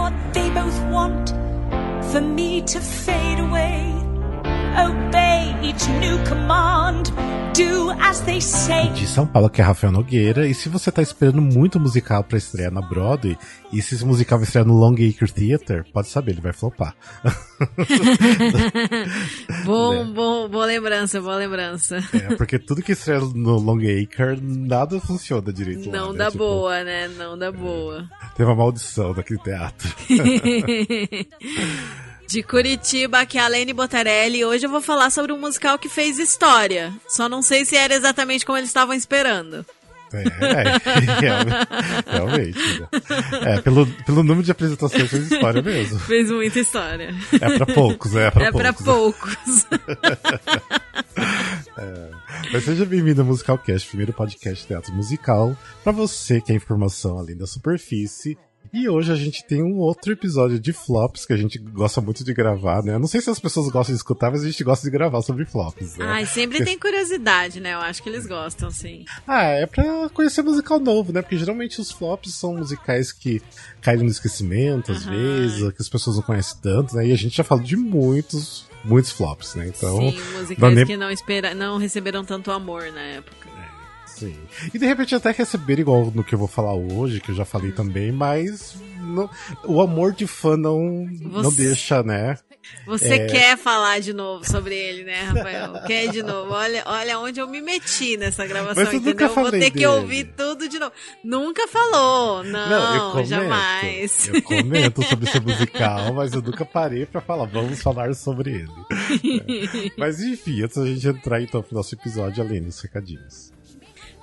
what they both want for me to fade away. Obey each new command. Do as they say. De São Paulo, que é Rafael Nogueira. E se você tá esperando muito musical para estrear na Broadway, e se esse musical vai estrear no Long Acre Theater, pode saber, ele vai flopar. bom, é. bom, boa lembrança, boa lembrança. É, porque tudo que estreia no Long Acre, nada funciona direito Não lá, né? dá tipo, boa, né? Não dá boa. Teve uma maldição daquele teatro. De Curitiba, aqui é a Lene Botarelli. Hoje eu vou falar sobre um musical que fez história. Só não sei se era exatamente como eles estavam esperando. É, é realmente. Né? É, pelo, pelo número de apresentações fez história mesmo. Fez muita história. É pra poucos, é pra é poucos. Pra poucos. é. Mas seja bem-vindo ao Musicalcast, primeiro podcast de teatro musical, para você que é informação além da superfície e hoje a gente tem um outro episódio de flops que a gente gosta muito de gravar, né? não sei se as pessoas gostam de escutar, mas a gente gosta de gravar sobre flops. Né? Ai, sempre Porque... tem curiosidade, né? Eu acho que eles gostam, sim. Ah, é pra conhecer musical novo, né? Porque geralmente os flops são musicais que caem no esquecimento, às uhum. vezes, que as pessoas não conhecem tanto, né? E a gente já falou de muitos, muitos flops, né? Então. Sim, musicais nem... que não, espera... não receberam tanto amor na época. Sim. E de repente até receber igual no que eu vou falar hoje, que eu já falei também, mas não, o amor de fã não, Você... não deixa, né? Você é... quer falar de novo sobre ele, né, Rafael? quer de novo. Olha, olha onde eu me meti nessa gravação, mas eu entendeu? Vou ter dele. que ouvir tudo de novo. Nunca falou, não, não comento, jamais. Eu comento sobre esse musical, mas eu nunca parei para falar, vamos falar sobre ele. É. Mas enfim, antes da gente entrar então pro nosso episódio, além dos recadinhos.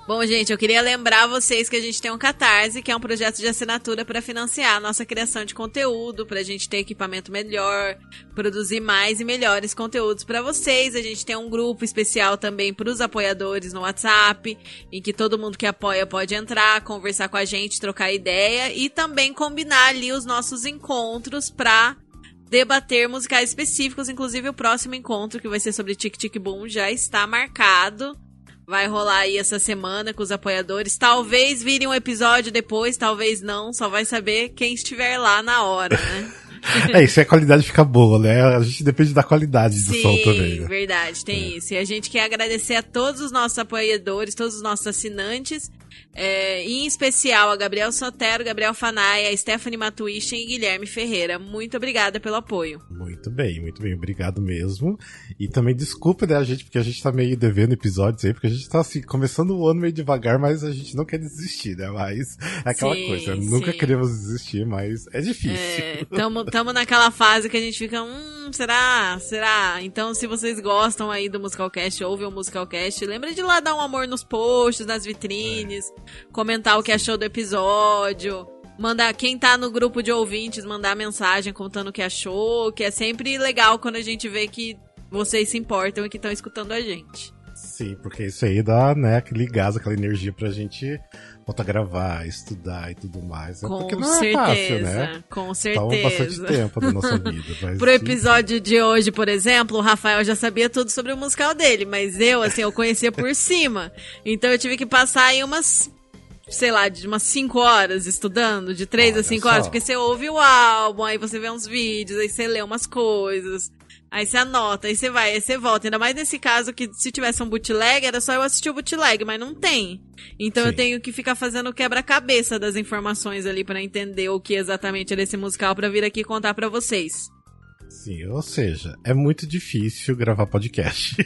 Bom, gente, eu queria lembrar vocês que a gente tem um Catarse, que é um projeto de assinatura para financiar a nossa criação de conteúdo, para a gente ter equipamento melhor, produzir mais e melhores conteúdos para vocês. A gente tem um grupo especial também para os apoiadores no WhatsApp, em que todo mundo que apoia pode entrar, conversar com a gente, trocar ideia e também combinar ali os nossos encontros para debater musicais específicos, inclusive o próximo encontro que vai ser sobre Tic Tic Boom já está marcado. Vai rolar aí essa semana com os apoiadores. Talvez vire um episódio depois, talvez não. Só vai saber quem estiver lá na hora, né? é, isso é a qualidade fica boa, né? A gente depende da qualidade do Sim, som também. Né? verdade, tem é. isso. E a gente quer agradecer a todos os nossos apoiadores, todos os nossos assinantes é, em especial a Gabriel Sotero, Gabriel Fanaia, Stephanie Matuichen e Guilherme Ferreira. Muito obrigada pelo apoio. Muito bem, muito bem, obrigado mesmo. E também desculpa né, a gente, porque a gente tá meio devendo episódios aí, porque a gente tá assim, começando o ano meio devagar, mas a gente não quer desistir, né? Mas é aquela sim, coisa, sim. nunca queremos desistir, mas é difícil. É, tamo, tamo naquela fase que a gente fica, hum, será? Será? Então, se vocês gostam aí do Musicalcast, ouve o Musicalcast, lembra de lá dar um amor nos posts, nas vitrines. É comentar o que achou do episódio. Mandar quem tá no grupo de ouvintes mandar mensagem contando o que achou, que é sempre legal quando a gente vê que vocês se importam e que estão escutando a gente. Sim, porque isso aí dá, né, aquele gás, aquela energia pra gente voltar a gravar, estudar e tudo mais. Com porque não certeza, é fácil, né? Com certeza. Toma bastante tempo da nossa vida. Mas, Pro episódio de hoje, por exemplo, o Rafael já sabia tudo sobre o musical dele, mas eu, assim, eu conhecia por cima. Então eu tive que passar aí umas sei lá, de umas 5 horas estudando, de 3 a 5 horas, porque você ouve o álbum, aí você vê uns vídeos, aí você lê umas coisas, aí você anota, aí você vai, aí você volta. Ainda mais nesse caso que se tivesse um bootleg, era só eu assistir o bootleg, mas não tem. Então Sim. eu tenho que ficar fazendo quebra-cabeça das informações ali para entender o que exatamente era esse musical para vir aqui contar para vocês. Sim, ou seja, é muito difícil gravar podcast.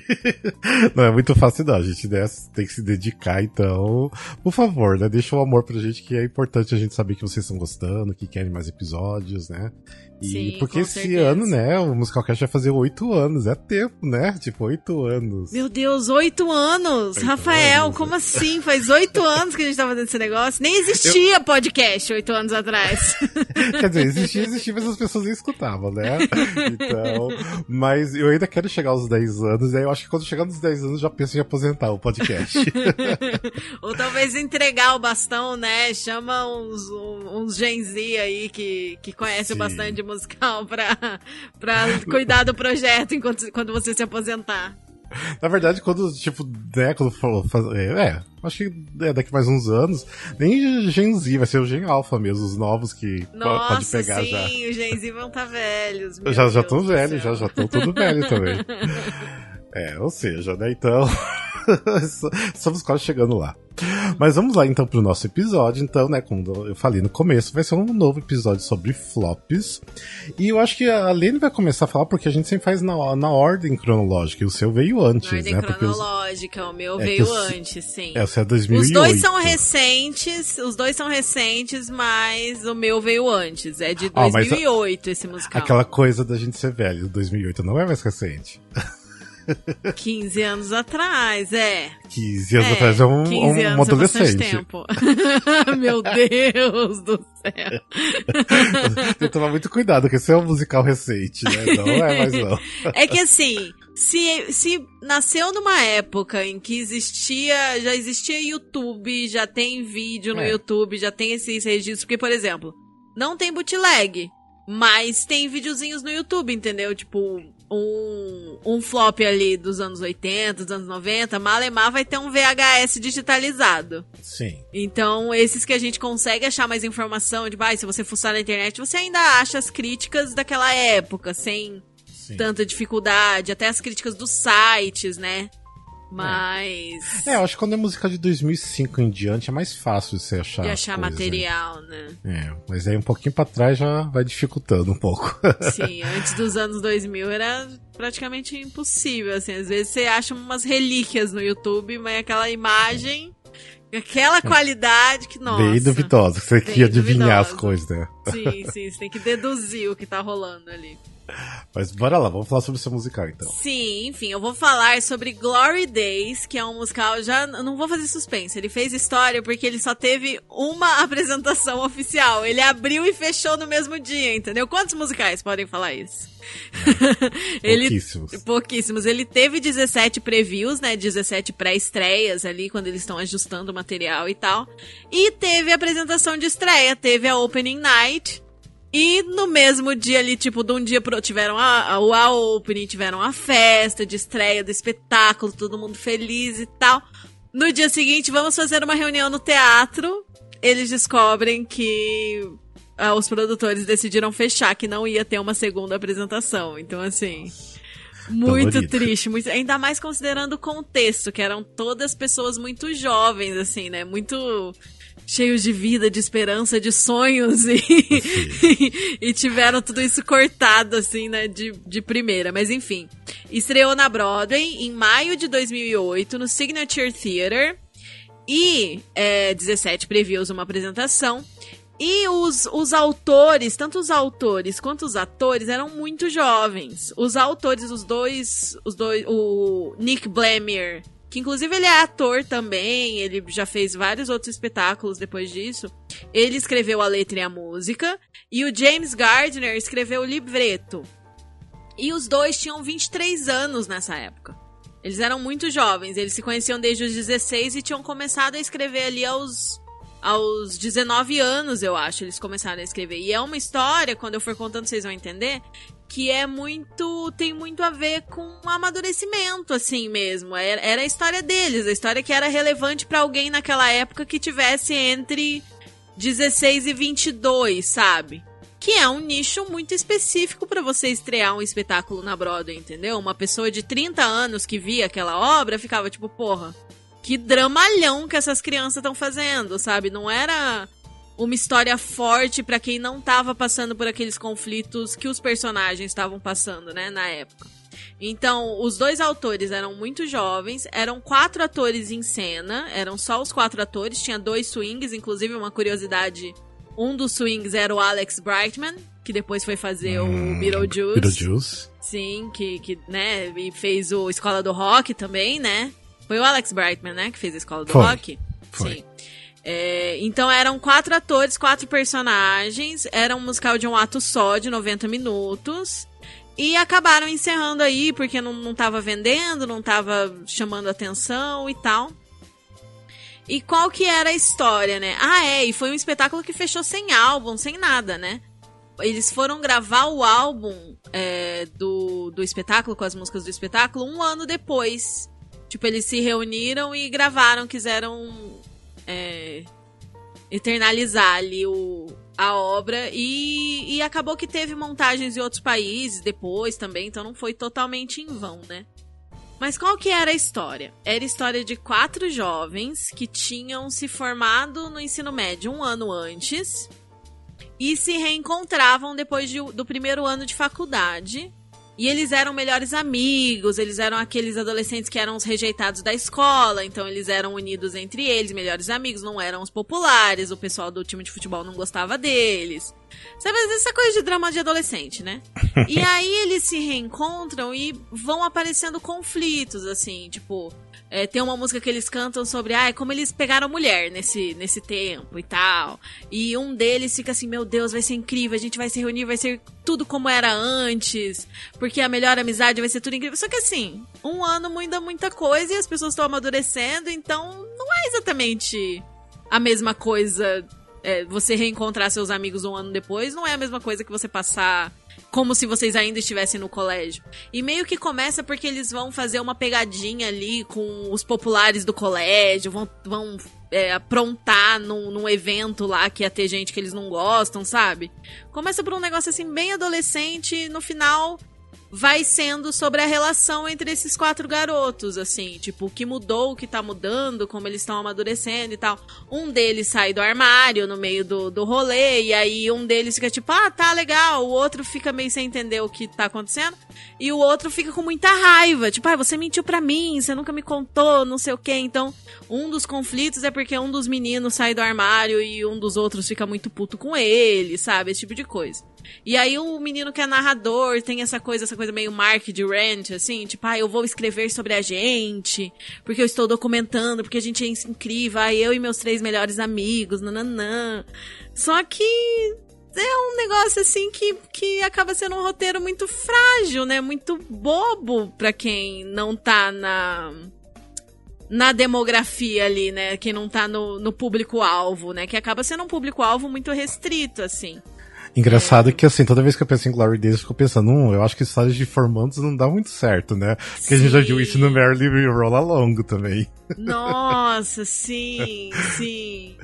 não é muito fácil não, a gente né, tem que se dedicar, então, por favor, né, deixa o amor pra gente que é importante a gente saber que vocês estão gostando, que querem mais episódios, né? E Sim, porque esse certeza. ano, né, o Musicalcast vai fazer oito anos, é tempo, né? Tipo, oito anos. Meu Deus, oito anos! Oito Rafael, anos. como assim? Faz oito anos que a gente tá fazendo esse negócio. Nem existia eu... podcast oito anos atrás. Quer dizer, existia, existia, mas as pessoas nem escutavam, né? Então, mas eu ainda quero chegar aos 10 anos, e aí eu acho que quando chegar nos 10 anos já penso em aposentar o podcast. Ou talvez entregar o bastão, né? Chama uns, uns Gen Z aí que, que conhece bastante de musical pra, pra cuidar do projeto enquanto, quando você se aposentar. Na verdade, quando, tipo, né, quando falou. É, é, acho que é, daqui mais uns anos, nem Gen Z, vai ser o Gen Alpha mesmo, os novos que Nossa, pode pegar sim, já. Sim, os Gen Z vão estar tá velhos. já já estão velhos, já já estão tudo velho também. é, ou seja, né, então. Estamos quase chegando lá. Mas vamos lá então pro nosso episódio. Então, né, como eu falei no começo, vai ser um novo episódio sobre flops. E eu acho que a Lene vai começar a falar porque a gente sempre faz na, na ordem cronológica. E o seu veio antes, na ordem né? cronológica, os... o meu é veio o... antes, sim. É, o seu é 2008. Os dois são recentes, os dois são recentes, mas o meu veio antes. É de 2008 esse musical. Aquela coisa da gente ser velho, 2008 não é mais recente. 15 anos atrás, é. 15 anos é, atrás é um, um, um adolescente. É tempo. Meu Deus do céu. Tem que tomar muito cuidado, porque esse é um musical recente, né? Não é mais não. É que assim, se, se nasceu numa época em que existia, já existia YouTube, já tem vídeo no é. YouTube, já tem esses registros, porque, por exemplo, não tem bootleg, mas tem videozinhos no YouTube, entendeu? Tipo, um, um flop ali dos anos 80, dos anos 90, Malemar vai ter um VHS digitalizado. Sim. Então, esses que a gente consegue achar mais informação, de, ah, se você fuçar na internet, você ainda acha as críticas daquela época, sem Sim. tanta dificuldade, até as críticas dos sites, né? Mas. É, eu acho que quando é música de 2005 em diante é mais fácil você achar. De achar material, né? É, mas aí um pouquinho pra trás já vai dificultando um pouco. Sim, antes dos anos 2000 era praticamente impossível, assim. Às vezes você acha umas relíquias no YouTube, mas aquela imagem. Aquela é. qualidade que, nossa. Bem duvidosa, você quer adivinhar duvidosa. as coisas, né? Sim, sim, você tem que deduzir o que tá rolando ali. Mas bora lá, vamos falar sobre o seu musical então. Sim, enfim, eu vou falar sobre Glory Days, que é um musical. Já não vou fazer suspense. Ele fez história porque ele só teve uma apresentação oficial. Ele abriu e fechou no mesmo dia, entendeu? Quantos musicais podem falar isso? ele, pouquíssimos. Pouquíssimos. Ele teve 17 previews, né? 17 pré-estreias ali, quando eles estão ajustando o material e tal. E teve a apresentação de estreia, teve a Opening Night. E no mesmo dia ali, tipo, de um dia pro tiveram a, a, a opening, tiveram a festa de estreia do espetáculo, todo mundo feliz e tal. No dia seguinte, vamos fazer uma reunião no teatro. Eles descobrem que ah, os produtores decidiram fechar, que não ia ter uma segunda apresentação. Então, assim. Muito triste, muito, ainda mais considerando o contexto, que eram todas pessoas muito jovens, assim, né? Muito cheios de vida, de esperança, de sonhos e, e, tiveram tudo isso cortado, assim, né, de, de primeira. Mas enfim, estreou na Broadway em maio de 2008 no Signature Theater e é, 17 previews uma apresentação. E os, os autores, tanto os autores quanto os atores, eram muito jovens. Os autores, os dois, os dois, o Nick Blamire que inclusive ele é ator também, ele já fez vários outros espetáculos depois disso. Ele escreveu a letra e a música, e o James Gardner escreveu o libreto. E os dois tinham 23 anos nessa época. Eles eram muito jovens, eles se conheciam desde os 16 e tinham começado a escrever ali aos aos 19 anos, eu acho, eles começaram a escrever. E é uma história, quando eu for contando, vocês vão entender, que é muito. tem muito a ver com amadurecimento, assim mesmo. Era, era a história deles, a história que era relevante para alguém naquela época que tivesse entre 16 e 22, sabe? Que é um nicho muito específico para você estrear um espetáculo na Broadway, entendeu? Uma pessoa de 30 anos que via aquela obra ficava tipo, porra, que dramalhão que essas crianças estão fazendo, sabe? Não era uma história forte para quem não tava passando por aqueles conflitos que os personagens estavam passando, né, na época. Então, os dois autores eram muito jovens, eram quatro atores em cena, eram só os quatro atores, tinha dois swings, inclusive uma curiosidade, um dos swings era o Alex Brightman, que depois foi fazer hum, o Beetlejuice. Beetlejuice. Sim, que, que, né, e fez o Escola do Rock também, né? Foi o Alex Brightman, né, que fez a Escola do foi, Rock? Foi. Sim. É, então eram quatro atores, quatro personagens. Era um musical de um ato só, de 90 minutos. E acabaram encerrando aí, porque não, não tava vendendo, não tava chamando atenção e tal. E qual que era a história, né? Ah, é, e foi um espetáculo que fechou sem álbum, sem nada, né? eles foram gravar o álbum é, do, do espetáculo, com as músicas do espetáculo, um ano depois. Tipo, eles se reuniram e gravaram, quiseram é, eternalizar ali o, a obra. E, e acabou que teve montagens em outros países depois também, então não foi totalmente em vão, né? Mas qual que era a história? Era a história de quatro jovens que tinham se formado no ensino médio um ano antes e se reencontravam depois de, do primeiro ano de faculdade. E eles eram melhores amigos, eles eram aqueles adolescentes que eram os rejeitados da escola, então eles eram unidos entre eles, melhores amigos, não eram os populares, o pessoal do time de futebol não gostava deles. Sabe, essa coisa de drama de adolescente, né? e aí eles se reencontram e vão aparecendo conflitos, assim, tipo, é, tem uma música que eles cantam sobre ah, como eles pegaram mulher nesse, nesse tempo e tal. E um deles fica assim: Meu Deus, vai ser incrível, a gente vai se reunir, vai ser tudo como era antes, porque a melhor amizade vai ser tudo incrível. Só que assim, um ano muda muita coisa e as pessoas estão amadurecendo, então não é exatamente a mesma coisa. É, você reencontrar seus amigos um ano depois não é a mesma coisa que você passar como se vocês ainda estivessem no colégio. E meio que começa porque eles vão fazer uma pegadinha ali com os populares do colégio, vão, vão é, aprontar num, num evento lá que ia ter gente que eles não gostam, sabe? Começa por um negócio assim bem adolescente, e no final vai sendo sobre a relação entre esses quatro garotos, assim, tipo, o que mudou, o que tá mudando, como eles estão amadurecendo e tal. Um deles sai do armário no meio do, do rolê, e aí um deles fica tipo, ah, tá legal, o outro fica meio sem entender o que tá acontecendo, e o outro fica com muita raiva, tipo, ah, você mentiu pra mim, você nunca me contou, não sei o que. Então, um dos conflitos é porque um dos meninos sai do armário e um dos outros fica muito puto com ele, sabe? Esse tipo de coisa. E aí o menino que é narrador tem essa coisa, essa coisa meio Mark Rant, assim, tipo, ah, eu vou escrever sobre a gente, porque eu estou documentando, porque a gente é incrível, ah, eu e meus três melhores amigos, nananã. Só que é um negócio assim que, que acaba sendo um roteiro muito frágil, né? Muito bobo pra quem não tá na na demografia ali, né? Quem não tá no, no público-alvo, né? Que acaba sendo um público-alvo muito restrito, assim. Engraçado é. que, assim, toda vez que eu penso em Glory Days, eu fico pensando, hum, eu acho que histórias de formandos não dá muito certo, né? Porque sim. a gente já viu isso no Merrily Roll Along também. Nossa, sim, sim.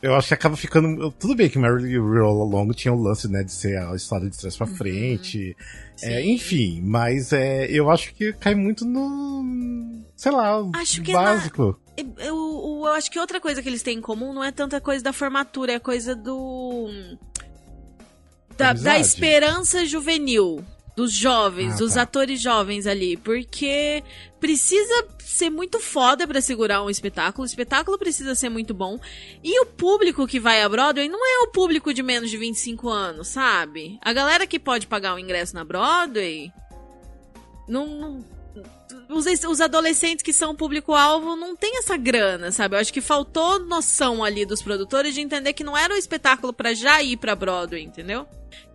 Eu acho que acaba ficando. Tudo bem que Merrily Roll Along tinha o lance, né, de ser a história de trás pra uhum. frente. É, enfim, mas é, eu acho que cai muito no. Sei lá, acho que básico. Na, eu, eu, eu acho que outra coisa que eles têm em comum não é tanta coisa da formatura, é coisa do da, da esperança juvenil dos jovens, ah, dos tá. atores jovens ali, porque precisa ser muito foda para segurar um espetáculo, o espetáculo precisa ser muito bom, e o público que vai a Broadway não é o público de menos de 25 anos, sabe? A galera que pode pagar o ingresso na Broadway não, não os, os adolescentes que são público-alvo não tem essa grana, sabe? Eu acho que faltou noção ali dos produtores de entender que não era um espetáculo para já ir pra Broadway, entendeu?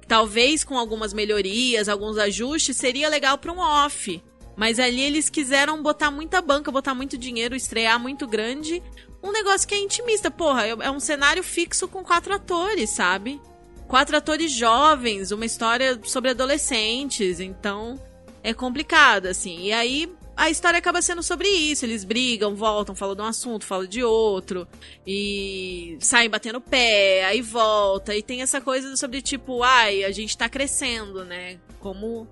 talvez com algumas melhorias, alguns ajustes, seria legal para um off. Mas ali eles quiseram botar muita banca, botar muito dinheiro, estrear muito grande. Um negócio que é intimista. Porra, é, é um cenário fixo com quatro atores, sabe? Quatro atores jovens, uma história sobre adolescentes. Então, é complicado, assim. E aí, a história acaba sendo sobre isso. Eles brigam, voltam, falam de um assunto, falam de outro. E saem batendo pé, aí volta. E tem essa coisa sobre tipo, ai, a gente tá crescendo, né? Como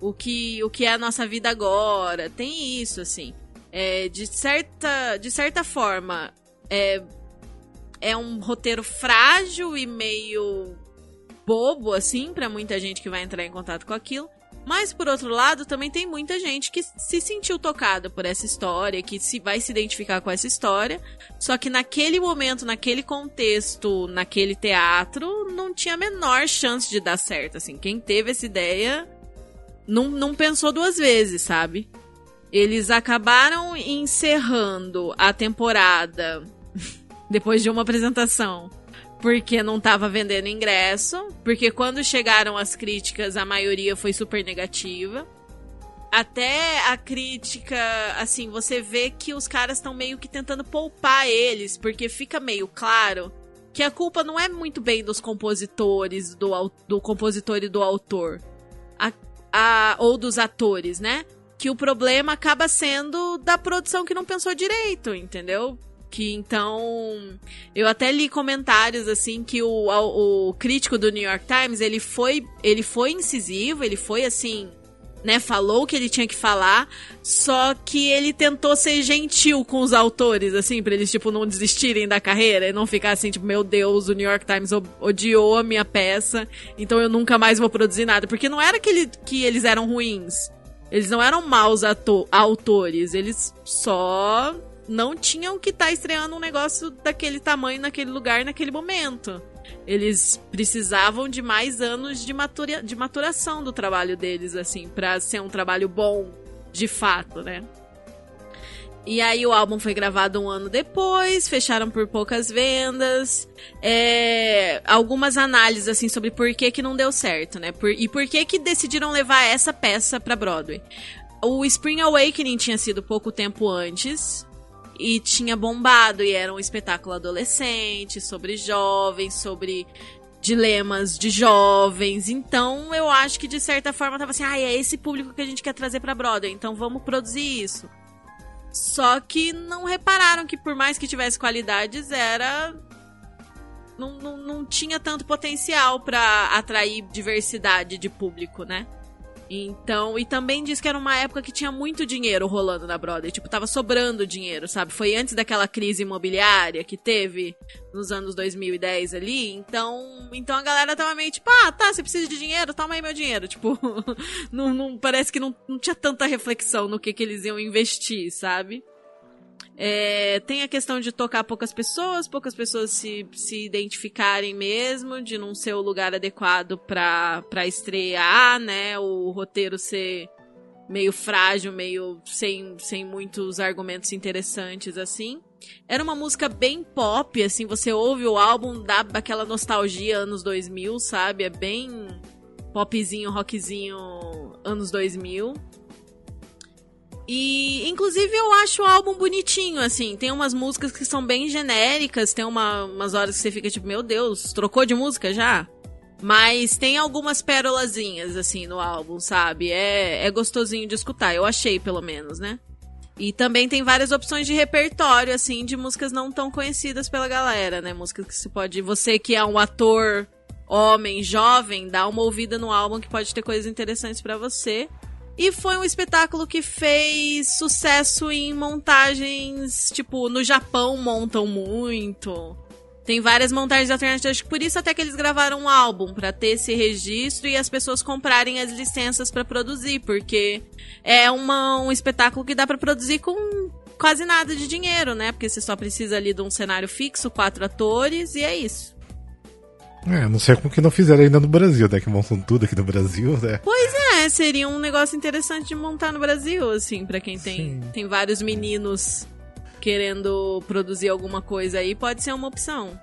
o que, o que é a nossa vida agora. Tem isso, assim. É, de, certa, de certa forma, é, é um roteiro frágil e meio bobo, assim, para muita gente que vai entrar em contato com aquilo. Mas, por outro lado, também tem muita gente que se sentiu tocada por essa história, que se vai se identificar com essa história. Só que naquele momento, naquele contexto, naquele teatro, não tinha a menor chance de dar certo. Assim, quem teve essa ideia não, não pensou duas vezes, sabe? Eles acabaram encerrando a temporada depois de uma apresentação porque não estava vendendo ingresso, porque quando chegaram as críticas, a maioria foi super negativa. Até a crítica, assim, você vê que os caras estão meio que tentando poupar eles, porque fica meio claro que a culpa não é muito bem dos compositores, do, do compositor e do autor, a, a, ou dos atores, né? Que o problema acaba sendo da produção que não pensou direito, entendeu? Que então. Eu até li comentários assim que o, o, crítico do New York Times ele foi, ele foi incisivo, ele foi assim né, falou o que ele tinha que falar, só que ele tentou ser gentil com os autores, assim, pra eles, tipo, não desistirem da carreira e não ficar assim, tipo, meu Deus, o New York Times odiou a minha peça, então eu nunca mais vou produzir nada. Porque não era que, ele, que eles eram ruins. Eles não eram maus autores, eles só não tinham que estar tá estreando um negócio daquele tamanho, naquele lugar, naquele momento. Eles precisavam de mais anos de, matura, de maturação do trabalho deles, assim, para ser um trabalho bom, de fato, né? E aí o álbum foi gravado um ano depois, fecharam por poucas vendas. É, algumas análises assim sobre por que, que não deu certo, né? Por, e por que que decidiram levar essa peça para Broadway. O Spring Awakening tinha sido pouco tempo antes, e tinha bombado e era um espetáculo adolescente sobre jovens, sobre dilemas de jovens. Então, eu acho que de certa forma tava assim, ah, é esse público que a gente quer trazer para Broadway, então vamos produzir isso. Só que não repararam que por mais que tivesse qualidades, era não, não, não tinha tanto potencial para atrair diversidade de público, né? Então, e também diz que era uma época que tinha muito dinheiro rolando na Broadway, tipo, tava sobrando dinheiro, sabe? Foi antes daquela crise imobiliária que teve nos anos 2010 ali, então, então a galera tava meio tipo, ah, tá, você precisa de dinheiro, toma aí meu dinheiro, tipo, não, não parece que não, não tinha tanta reflexão no que que eles iam investir, sabe? É, tem a questão de tocar poucas pessoas, poucas pessoas se, se identificarem mesmo, de não ser o lugar adequado para estrear, né? O roteiro ser meio frágil, meio sem, sem muitos argumentos interessantes, assim. Era uma música bem pop, assim, você ouve o álbum, dá aquela nostalgia anos 2000, sabe? É bem popzinho, rockzinho anos 2000. E, inclusive, eu acho o álbum bonitinho, assim. Tem umas músicas que são bem genéricas, tem uma, umas horas que você fica tipo, meu Deus, trocou de música já? Mas tem algumas pérolazinhas, assim, no álbum, sabe? É, é gostosinho de escutar, eu achei, pelo menos, né? E também tem várias opções de repertório, assim, de músicas não tão conhecidas pela galera, né? Músicas que você pode. Você que é um ator homem, jovem, dá uma ouvida no álbum que pode ter coisas interessantes para você. E foi um espetáculo que fez sucesso em montagens, tipo, no Japão montam muito. Tem várias montagens alternativas, por isso até que eles gravaram um álbum para ter esse registro e as pessoas comprarem as licenças para produzir, porque é uma, um espetáculo que dá para produzir com quase nada de dinheiro, né? Porque você só precisa ali de um cenário fixo, quatro atores e é isso. É, não sei como que não fizeram ainda no Brasil, né? Que montam tudo aqui no Brasil, né? Pois é, seria um negócio interessante de montar no Brasil, assim, para quem tem, tem vários meninos querendo produzir alguma coisa aí, pode ser uma opção.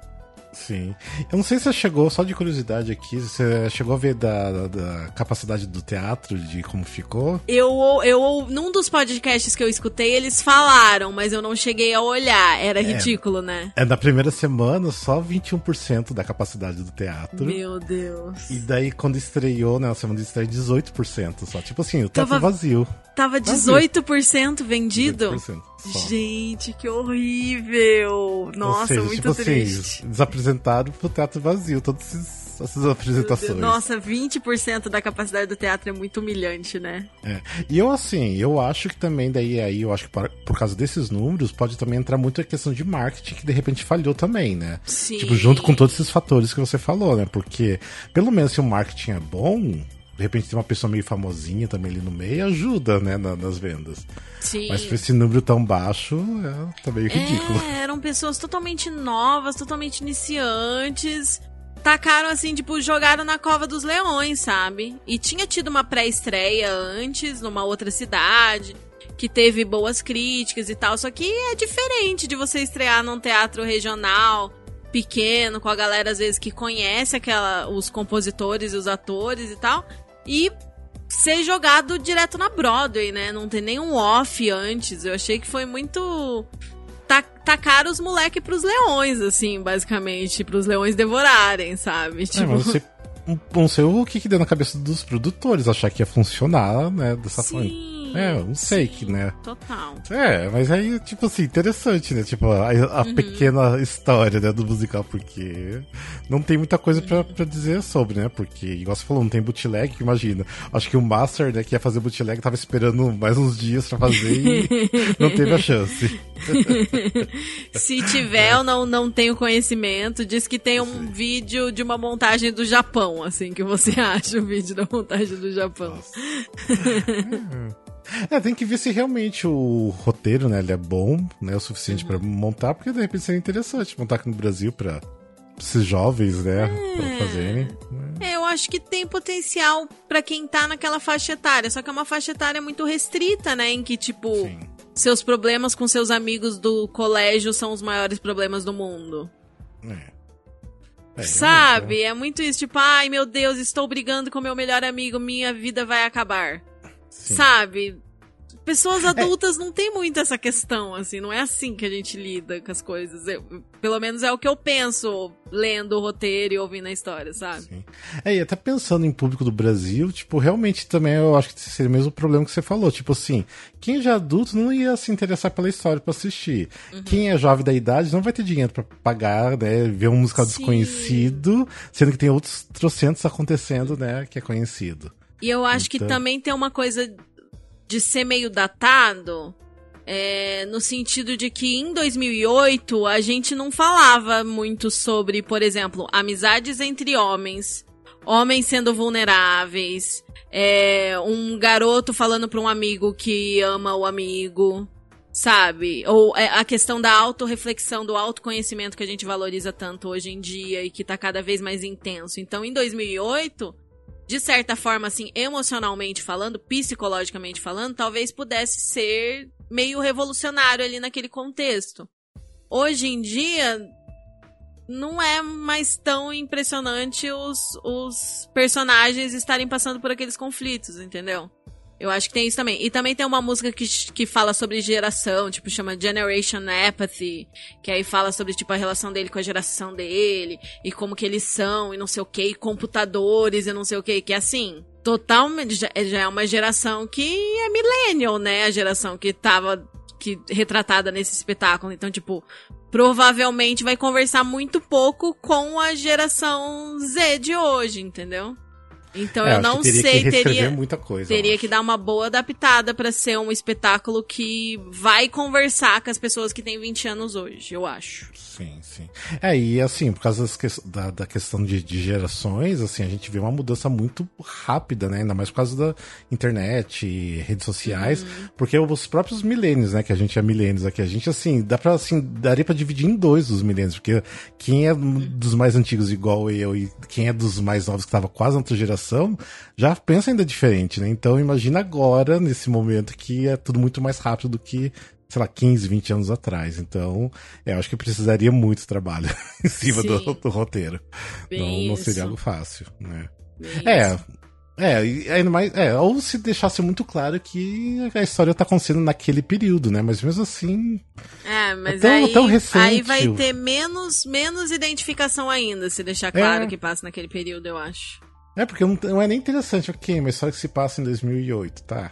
Sim. Eu não sei se você chegou, só de curiosidade aqui, você chegou a ver da, da capacidade do teatro, de como ficou? Eu, eu, num dos podcasts que eu escutei, eles falaram, mas eu não cheguei a olhar. Era é, ridículo, né? É, na primeira semana, só 21% da capacidade do teatro. Meu Deus. E daí, quando estreou, né, na semana de estreia, 18% só. Tipo assim, o teatro Tava... vazio. Tava 18% vendido? 18%. Só. Gente, que horrível! Nossa, seja, muito tipo assim, triste. Assim, eles apresentaram pro teatro vazio todas essas apresentações. Nossa, 20% da capacidade do teatro é muito humilhante, né? É. E eu, assim, eu acho que também, daí, aí, eu acho que por, por causa desses números, pode também entrar muito a questão de marketing que de repente falhou também, né? Sim. Tipo, junto com todos esses fatores que você falou, né? Porque, pelo menos se o marketing é bom, de repente tem uma pessoa meio famosinha também ali no meio, ajuda, né, na, nas vendas. Sim. Mas esse número tão baixo, é, tá meio ridículo. É, eram pessoas totalmente novas, totalmente iniciantes. Tacaram assim, tipo, jogaram na cova dos leões, sabe? E tinha tido uma pré-estreia antes, numa outra cidade, que teve boas críticas e tal. Só que é diferente de você estrear num teatro regional pequeno, com a galera às vezes que conhece aquela, os compositores e os atores e tal e ser jogado direto na Broadway, né? Não ter nenhum off antes. Eu achei que foi muito. tacaram os moleques pros leões, assim, basicamente. Pros leões devorarem, sabe? Tipo... É, mas você não sei o que, que deu na cabeça dos produtores achar que ia funcionar, né, dessa Sim. forma. É, sim, que, né? Total. É, mas aí, tipo assim, interessante, né? Tipo, a, a Uhum. pequena história né, do musical, porque não tem muita coisa pra, pra dizer sobre, né? Porque, igual você falou, não tem bootleg, imagina. Acho que o Master, né, que ia fazer bootleg, tava esperando mais uns dias pra fazer e não teve a chance. Se tiver, eu não, não tenho conhecimento. Diz que tem um vídeo de uma montagem do Japão, assim, que você acha o vídeo da montagem do Japão. É, tem que ver se realmente o roteiro, né, ele é bom, né, o suficiente Uhum. pra montar, porque de repente seria interessante montar aqui no Brasil pra esses jovens, né, pra fazerem. né? É, eu acho que tem potencial pra quem tá naquela faixa etária, só que é uma faixa etária muito restrita, né, em que, tipo, Sim. seus problemas com seus amigos do colégio são os maiores problemas do mundo. É. É, Sabe? É muito isso, tipo, ai meu Deus, estou brigando com meu melhor amigo, minha vida vai acabar. Sim. Sabe? Pessoas adultas não tem muito essa questão, assim, não é assim que a gente lida com as coisas. Eu- pelo menos é o que eu penso lendo o roteiro e ouvindo a história, sabe? Sim. É, e até pensando em público do Brasil, tipo, realmente também eu acho que seria o mesmo problema que você falou. Tipo assim, quem já é adulto não ia se interessar pela história pra assistir. Uhum. Quem é jovem da idade não vai ter dinheiro pra pagar, né? Ver um musical Sim. desconhecido, sendo que tem outros trocentos acontecendo, né? Que é conhecido. E eu acho que Então- também tem uma coisa de ser meio datado, é, no sentido de que em 2008 a gente não falava muito sobre, por exemplo, amizades entre homens, homens sendo vulneráveis, é, um garoto falando pra um amigo que ama o amigo, sabe? Ou é, a questão da autorreflexão, do autoconhecimento que a gente valoriza tanto hoje em dia e que tá cada vez mais intenso. Então, em 2008, de certa forma, assim, emocionalmente falando, psicologicamente falando, talvez pudesse ser meio revolucionário ali naquele contexto. Hoje em dia, não é mais tão impressionante os, os personagens estarem passando por aqueles conflitos, entendeu? Eu acho que tem isso também. E também tem uma música que, que fala sobre geração, tipo, chama Generation Apathy, que aí fala sobre, tipo, a relação dele com a geração dele, e como que eles são, e não sei o que, e computadores, e não sei o que, que é assim, totalmente, já, já é uma geração que é millennial, né? A geração que tava que, retratada nesse espetáculo. Então, tipo, provavelmente vai conversar muito pouco com a geração Z de hoje, entendeu? Então É, eu não teria sei, que teria, muita coisa. teria que dar uma boa adaptada pra ser um espetáculo que vai conversar com as pessoas que têm 20 anos hoje, eu acho. Sim, sim. É, e assim, por causa que- da, da questão de, de gerações, assim, a gente vê uma mudança muito rápida, né? Ainda mais por causa da internet, e redes sociais, porque os próprios milênios, né? Que a gente é milênios aqui, a gente, assim, dá pra, assim, daria pra dividir em dois os milênios, porque quem é dos mais antigos igual eu e quem é dos mais novos que tava quase na outra geração, já pensa ainda diferente, né? Então imagina agora, nesse momento, que é tudo muito mais rápido do que sei lá, 15, 20 anos atrás. Então, é, eu acho que precisaria muito trabalho em cima do, do roteiro. Não, não seria algo fácil, né? É. É, ainda mais. É, ou se deixasse muito claro que a história tá acontecendo naquele período, né? Mas mesmo assim. É, mas tão- aí, tão recente. aí vai ter menos, menos identificação ainda, se deixar claro É. que passa naquele período, eu acho. É, porque não, não é nem interessante, ok, uma história que se passa em 2008, tá?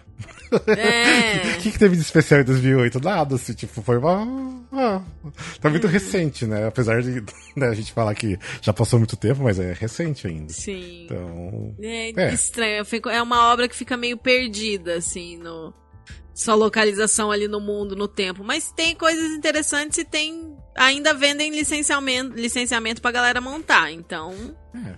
É. O que, que teve de especial em 2008? Nada, assim, tipo, foi uma. ah, tá muito recente, né? Apesar de né, a gente falar que já passou muito tempo, mas é recente ainda. Sim. Então. É, É. estranho. Fico- É uma obra que fica meio perdida, assim, no. Sua localização ali no mundo, no tempo. Mas tem coisas interessantes e tem. Ainda vendem licenciamento, licenciamento pra galera montar. Então, É,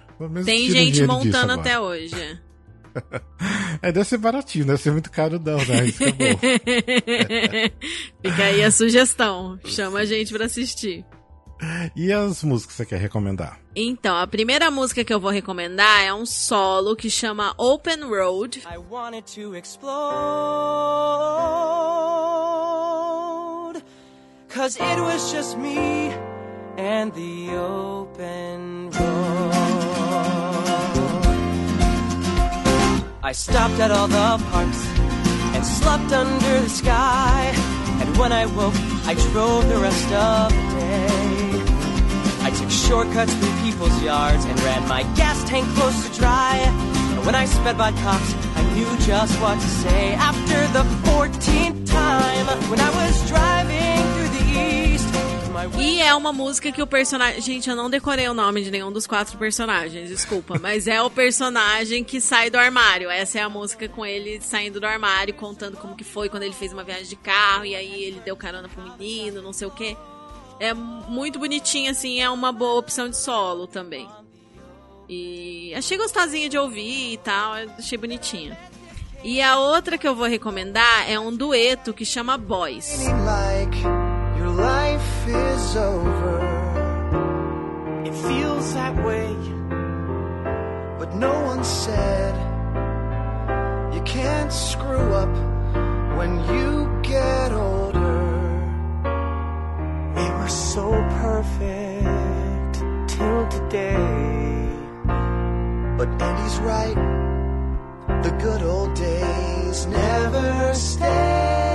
tem gente montando até hoje. é. Deve ser baratinho, deve ser muito caro, não, né? Isso é bom. Fica aí a sugestão. Chama a gente pra assistir. E as músicas que você quer recomendar? Então, a primeira música que eu vou recomendar é um solo que chama Open Road. I wanted to explode. Cause it was just me and the open road. I stopped at all the parks and slept under the sky and when I woke, I drove the rest of the day. I took shortcuts through people's yards and ran my gas tank close to dry. And when I sped by cops, I knew just what to say. After the 14th time, when I was driving through E é uma música que o personagem. Gente, eu não decorei o nome de nenhum dos quatro personagens, desculpa. mas é o personagem que sai do armário. Essa é a música com ele saindo do armário, contando como que foi quando ele fez uma viagem de carro. E aí ele deu carona pro menino, não sei o quê. É muito bonitinha, assim. É uma boa opção de solo também. E achei gostosinha de ouvir e tal. Achei bonitinha. E a outra que eu vou recomendar é um dueto que chama Boys. like is over. It feels that way. But no one said you can't screw up when you get older. We were so perfect till today. But Andy's right. The good old days never stay.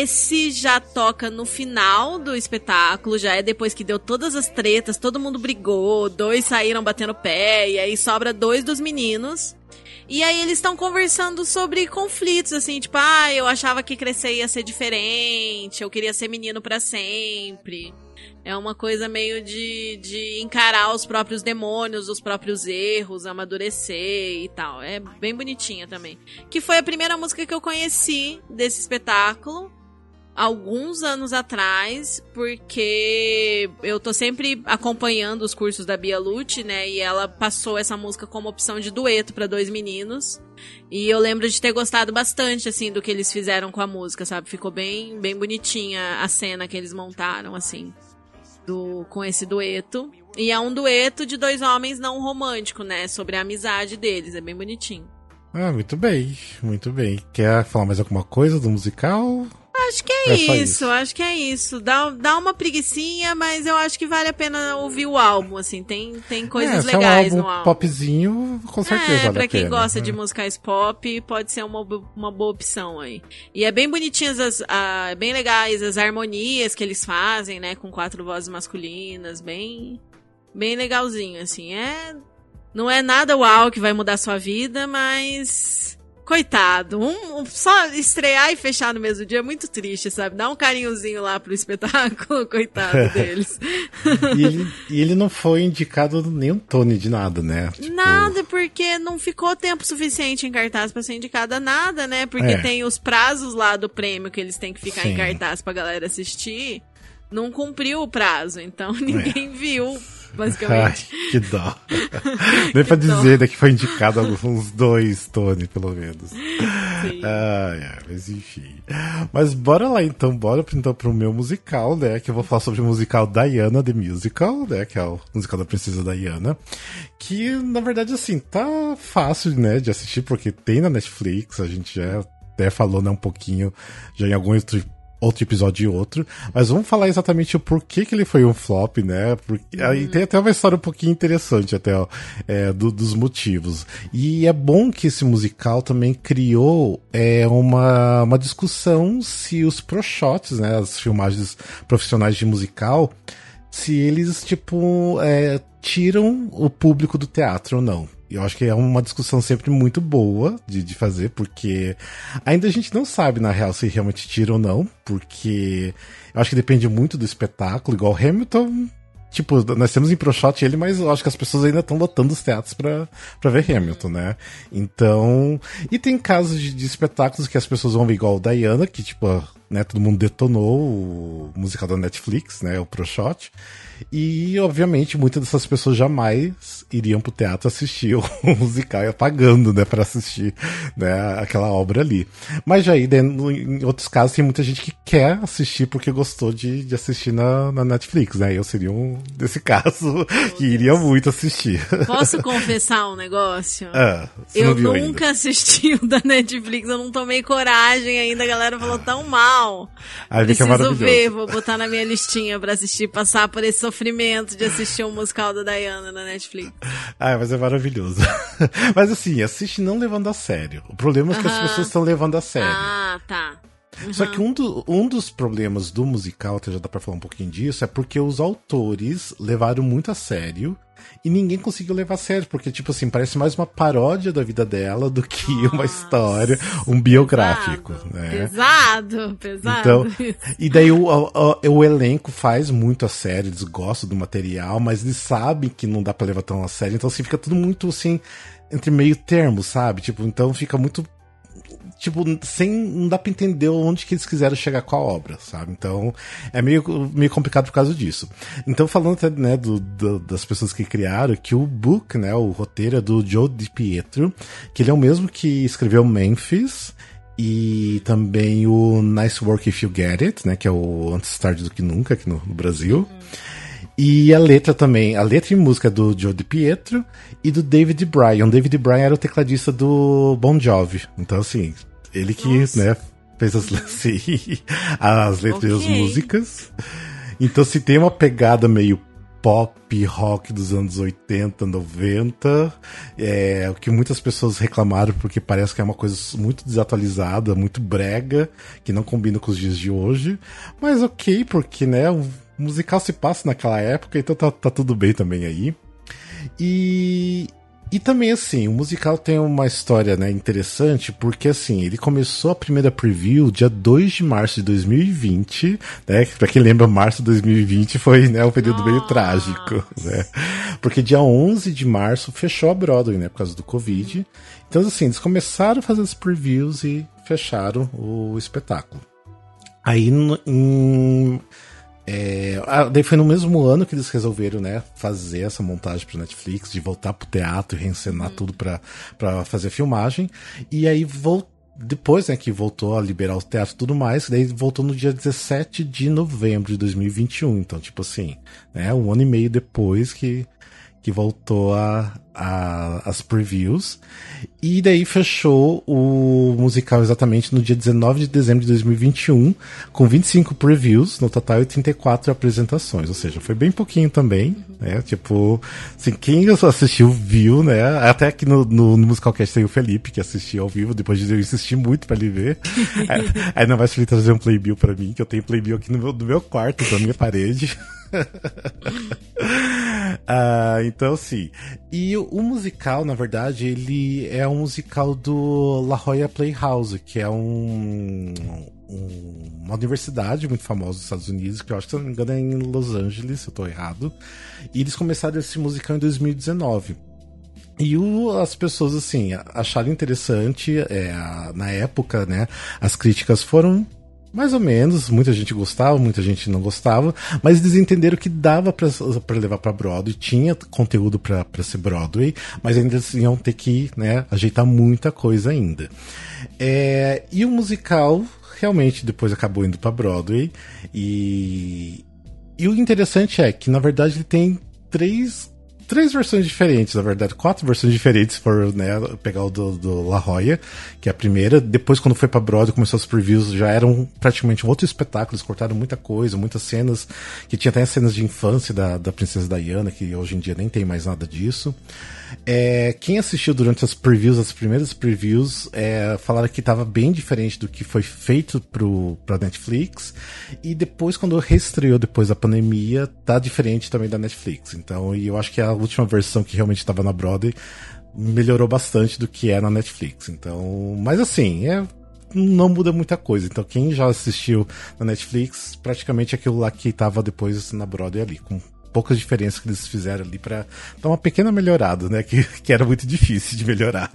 Esse já toca no final do espetáculo, já é depois que deu todas as tretas, todo mundo brigou, dois saíram batendo pé, e aí sobra dois dos meninos. E aí eles estão conversando sobre conflitos, assim, tipo, ah, eu achava que crescer ia ser diferente, eu queria ser menino pra sempre. É uma coisa meio de, de encarar os próprios demônios, os próprios erros, amadurecer e tal. É bem bonitinha também. Que foi a primeira música que eu conheci desse espetáculo alguns anos atrás, porque eu tô sempre acompanhando os cursos da Bia Lute, né? E ela passou essa música como opção de dueto para dois meninos. E eu lembro de ter gostado bastante, assim, do que eles fizeram com a música, sabe? Ficou bem, bem bonitinha a cena que eles montaram, assim, do, com esse dueto. E é um dueto de dois homens não romântico, né? Sobre a amizade deles. É bem bonitinho. Ah, muito bem, muito bem. Quer falar mais alguma coisa do musical? Acho que é, É isso, isso. acho que é isso. Dá, dá uma preguicinha, mas eu acho que vale a pena ouvir o álbum, assim. Tem, tem coisas é, se legais é um no álbum álbum. popzinho, com certeza é, vale pra quem pena. gosta de É. musicais pop, pode ser uma, uma boa opção aí. E é bem bonitinhas, as, a- bem legais as harmonias que eles fazem, né? Com quatro vozes masculinas, bem, bem legalzinho, assim. É, não é nada uau que vai mudar sua vida, mas... Coitado, um, um- só estrear e fechar no mesmo dia é muito triste, sabe? Dá um carinhozinho lá pro espetáculo, coitado deles. E ele, e ele não foi indicado nenhum Tony de nada, né? Tipo, Nada, porque não ficou tempo suficiente em cartaz pra ser indicada a nada, né? Porque É. tem os prazos lá do prêmio que eles têm que ficar em Sim. cartaz pra galera assistir. Não cumpriu o prazo, então É. ninguém viu, Ai, basicamente. que dó. Nem pra dizer né, que foi indicado uns dois Tony, pelo menos. Sim. Ai, ai, mas enfim. Mas bora lá então, bora então pro meu musical, né? Que eu vou falar sobre o musical Diana The Musical, né? Que é o musical da Princesa Diana. Que, na verdade, assim, tá fácil, né, de assistir, porque tem na Netflix, a gente já até falou, né, um pouquinho, já em algum outro, outro episódio e outro. Mas vamos falar exatamente o porquê que ele foi um flop, né? Porque aí tem até uma história um pouquinho interessante até, ó, é, do- dos motivos. E é bom que esse musical também criou é, uma, uma discussão se os pro shots, né, as filmagens profissionais de musical, se eles, tipo, é, tiram o público do teatro ou não. Eu acho que é uma discussão sempre muito boa de, de fazer, porque ainda a gente não sabe, na real, se realmente tira ou não, porque eu acho que depende muito do espetáculo, igual Hamilton. Tipo, nós temos em ProShot ele, mas eu acho que as pessoas ainda estão lotando os teatros pra, pra ver Hamilton, né? Então. E tem casos de, de espetáculos que as pessoas vão ver igual o Diana, que, tipo, né, todo mundo detonou o musical da Netflix, né? O ProShot. E, obviamente, muitas dessas pessoas jamais iriam pro teatro assistir o musical e pagando, né, pra assistir, né, aquela obra ali. Mas já aí, né, em outros casos, tem muita gente que quer assistir porque gostou de, de assistir na, na Netflix, né? Eu seria um, nesse caso, que iria muito assistir. Posso confessar um negócio? Ah, Eu não nunca ainda. assisti o da Netflix, eu não tomei coragem ainda, a galera falou tão mal. Que é Preciso maravilhoso. ver, vou botar na minha listinha pra assistir, passar por esse sofrimento de assistir um musical da Diana na Netflix. Ah, mas é maravilhoso. mas assim, assiste não levando a sério. O problema é que as Aham. pessoas estão levando a sério. Ah, tá. Só que um, do- um dos problemas do musical, até já dá pra falar um pouquinho disso, é porque os autores levaram muito a sério e ninguém conseguiu levar a sério, porque, tipo assim, parece mais uma paródia da vida dela do que uma história, um biográfico, Pesado, né? Pesado, pesado. Então, e daí o, o, o elenco faz muito a sério, eles gostam do material, mas eles sabem que não dá pra levar tão a sério, então assim, fica tudo muito assim, entre meio termo, sabe? Tipo, então fica muito. Tipo, sem. Não dá pra entender onde que eles quiseram chegar com a obra, sabe? Então, é meio, meio complicado por causa disso. Então, falando até, né, do, do- das pessoas que criaram, que o book, né, o roteiro é do Joe Di Pietro, que ele é o mesmo que escreveu Memphis, e também o Nice Work If You Get It, né? Que é o Antes Tarde do que Nunca aqui no, no Brasil. E a letra também, a letra e música é do Joe Pietro e do David Bryan. David Bryan era o tecladista do Bon Jovi. Então, assim, ele que, Nossa. né, fez as, sim, as letras e as músicas. Então, se tem uma pegada meio pop, rock dos anos 80, 90, é o que muitas pessoas reclamaram porque parece que é uma coisa muito desatualizada, muito brega, que não combina com os dias de hoje. Mas ok, porque, né, o musical se passa naquela época, então tá, tá tudo bem também aí. E, e também, assim, o musical tem uma história né, interessante, porque, assim, ele começou a primeira preview dia 2 de março de 2020, né? Pra quem lembra, março de 2020 foi né, um período meio Nossa. trágico, né? Porque dia 11 de março fechou a Broadway, né? Por causa do Covid. Então, assim, eles começaram a fazer as previews e fecharam o espetáculo. Aí, em é, ah, daí foi no mesmo ano que eles resolveram, né, fazer essa montagem pro Netflix, de voltar pro teatro e reencenar tudo pra, pra fazer filmagem. E aí vol depois, né, que voltou a liberar o teatro e tudo mais, daí voltou no dia 17 de novembro de 2021. Então, tipo assim, né, um ano e meio depois que, que voltou a, a, as previews. E daí fechou o musical exatamente no dia 19 de dezembro de 2021, com 25 previews no total e 34 apresentações. Ou seja, foi bem pouquinho também, né? Tipo, assim, quem assistiu viu, né? Até aqui no, no, no Musicalcast tem o Felipe, que assistiu ao vivo, depois de eu insistir muito pra ele ver. aí, aí não vai se ele trazer um playbill pra mim, que eu tenho playbill aqui no meu, no meu quarto, na minha parede. Ah, então, sim. E o, o musical, na verdade, ele é um musical do La Jolla Playhouse, que é um, um- uma universidade muito famosa dos Estados Unidos, que eu acho que, se não me engano, é em Los Angeles, se eu tô errado. E eles começaram esse musical em 2019. E o- as pessoas, assim, acharam interessante, é, na época, né, as críticas foram mais ou menos, muita gente gostava, muita gente não gostava, mas eles entenderam que dava pra levar pra Broadway, tinha conteúdo pra ser Broadway, mas ainda eles iam ter que, né, ajeitar muita coisa ainda. É, e o musical realmente depois acabou indo pra Broadway e e o interessante é que na verdade ele tem três três versões diferentes, na verdade, quatro versões diferentes por né, pegar o do, do La Jolla, que é a primeira. Depois, quando foi pra Broadway, começou os previews, já eram praticamente um outro espetáculo, eles cortaram muita coisa, muitas cenas, que tinha até cenas de infância da, da Princesa Diana, que hoje em dia nem tem mais nada disso. É, quem assistiu durante as previews, as primeiras previews, é, falaram que estava bem diferente do que foi feito pro, pra Netflix. E depois, quando reestreou depois da pandemia, tá diferente também da Netflix. Então, e eu acho que a última versão que realmente estava na Broadway melhorou bastante do que é na Netflix. Então, mas assim, é não muda muita coisa. Então, quem já assistiu na Netflix, praticamente aquilo lá que tava depois na Broadway ali, com poucas diferenças que eles fizeram ali pra dar uma pequena melhorada, né? Que, que era muito difícil de melhorar.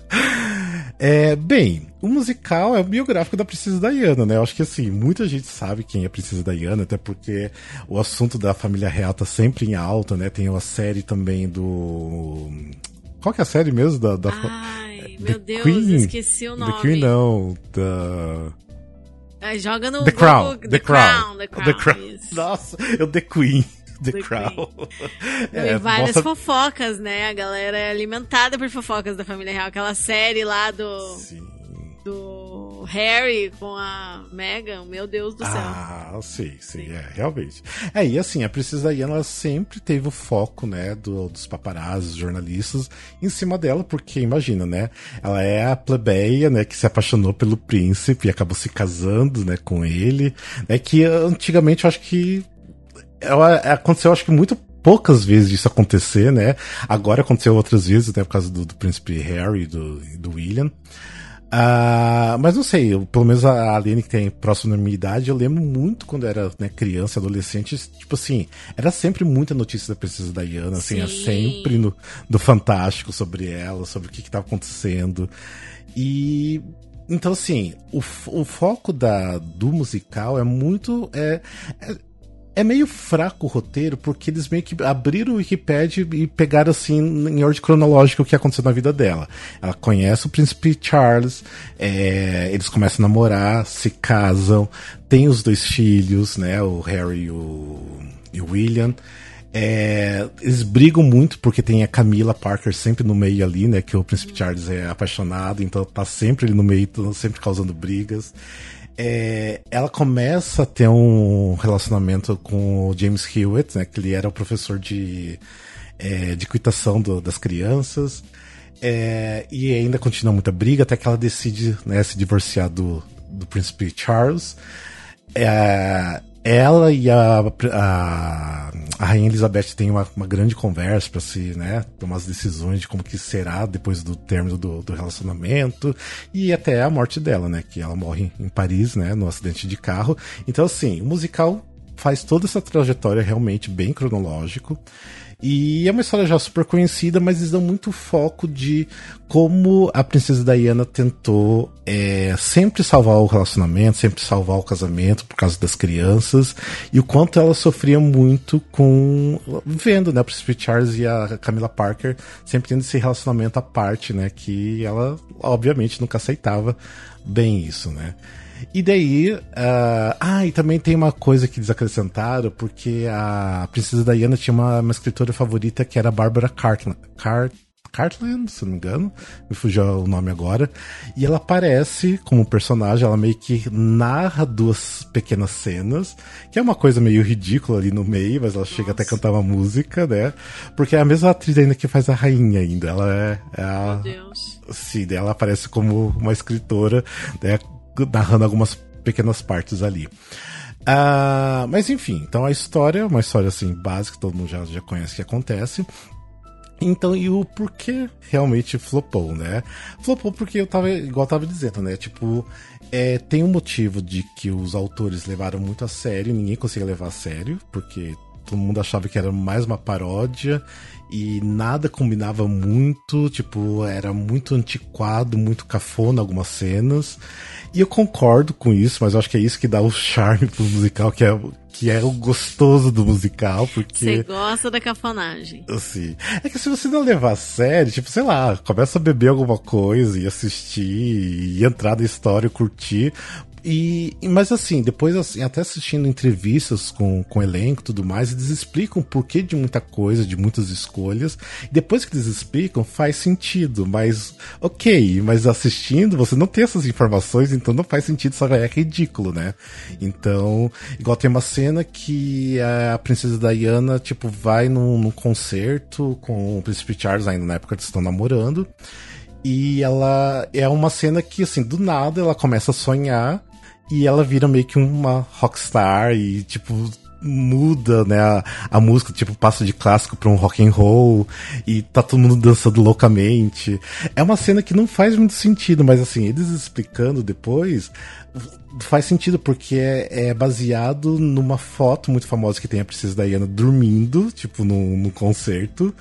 É, bem, o musical é o biográfico da Princesa Diana, né? Eu acho que assim, muita gente sabe quem é a Princesa Diana, até porque o assunto da família real tá sempre em alta, né? Tem a série também do. Qual que é a série mesmo da. da... Ai, The meu Deus, Queen? esqueci o nome. The Queen não, da. Ai, joga no The Google, Crown. The, The Crown. Crown. The Crown. The Crown. Nossa, eu The Queen. The The Crown. e várias mostra- fofocas, né? A galera é alimentada por fofocas da família real. Aquela série lá do, Sim. do Harry com a Meghan, meu Deus do céu. Ah, sim, sim, é, realmente. É, e assim, a Princesa Diana, ela sempre teve o foco, né, do- dos paparazzi, dos jornalistas, em cima dela, porque, imagina, né, ela é a plebeia, né, que se apaixonou pelo príncipe e acabou se casando, né, com ele, né, que antigamente eu acho que ela, aconteceu, acho que muito poucas vezes isso acontecer, né, agora aconteceu outras vezes, né, por causa do, do príncipe Harry e do, do William, ah, mas não sei, eu- pelo menos a Aline que tem próximo da minha idade, eu lembro muito quando era né, criança, adolescente, tipo assim, era sempre muita notícia da Princesa Diana, assim, é sempre no, do Fantástico sobre ela, sobre o que estava acontecendo. E então assim, o, o foco da, do musical é muito. É, é, é meio fraco o roteiro, porque eles meio que abriram o Wikipedia e pegaram assim, em ordem cronológica, o que aconteceu na vida dela. Ela conhece o príncipe Charles, é, eles começam a namorar, se casam, tem os dois filhos, né? O Harry e o, e o William. É, eles brigam muito porque tem a Camila Parker sempre no meio ali, né? Que o príncipe Charles é apaixonado, então tá sempre ali no meio, sempre causando brigas. É, ela começa a ter um relacionamento com o James Hewitt, né? Que ele era o professor de, é, de equitação do- das crianças. É, e ainda continua muita briga até que ela decide né, se divorciar do, do príncipe Charles. É, ela e a, a, a Rainha Elizabeth têm uma, uma grande conversa para se né, tomar as decisões de como que será depois do término do, do relacionamento e até a morte dela, né? Que ela morre em Paris, né? No acidente de carro. Então, assim, o musical faz toda essa trajetória realmente bem cronológico. E é uma história já super conhecida, mas eles dão muito foco de como a princesa Diana tentou é, sempre salvar o relacionamento, sempre salvar o casamento por causa das crianças, e o quanto ela sofria muito com vendo, né, o príncipe Charles e a Camila Parker sempre tendo esse relacionamento à parte, né, que ela obviamente nunca aceitava bem isso, né. E daí. ah, ah, e também tem uma coisa que eles acrescentaram, porque a Princesa Diana tinha uma, uma escritora favorita que era a Barbara Cartland. Cart Cartland, se não me engano, me fugiu o nome agora. E ela aparece como personagem, ela meio que narra duas pequenas cenas, que é uma coisa meio ridícula ali no meio, mas ela chega até a cantar uma música, né? Porque é a mesma atriz ainda que faz a rainha ainda. Ela é, é a, Meu Deus. Sim, ela aparece como uma escritora, né, narrando algumas pequenas partes ali. Ah, mas enfim, então a história uma história assim básica, todo mundo já, já conhece o que acontece. Então, e o porquê realmente flopou, né? Flopou porque eu tava, igual eu tava dizendo, né? Tipo, é, tem um motivo de que os autores levaram muito a sério, ninguém conseguia levar a sério, porque todo mundo achava que era mais uma paródia e nada combinava muito, tipo, era muito antiquado, muito cafona algumas cenas. E eu concordo com isso, mas eu acho que é isso que dá o charme pro musical, que é, que é o gostoso do musical, porque. Você gosta da cafonagem. Assim. É que se você não levar a sério, tipo, sei lá, começa a beber alguma coisa e assistir, e entrar na história, curtir. E, mas assim, depois assim, até assistindo entrevistas com, com o elenco e tudo mais, eles explicam o porquê de muita coisa, de muitas escolhas. Depois que eles explicam, faz sentido. Mas, ok, mas assistindo, você não tem essas informações, então não faz sentido, só é ridículo, né? Então, igual tem uma cena que a princesa Diana, tipo, vai num, num concerto com o príncipe Charles, ainda na época que eles estão namorando. E ela é uma cena que, assim, do nada ela começa a sonhar e ela vira meio que uma rockstar e, tipo, muda, né, a, a música, tipo, passa de clássico pra um rock and roll e tá todo mundo dançando loucamente. É uma cena que não faz muito sentido, mas assim, eles explicando depois, faz sentido porque é, é baseado numa foto muito famosa que tem a Princesa Diana dormindo, tipo, num, num concerto,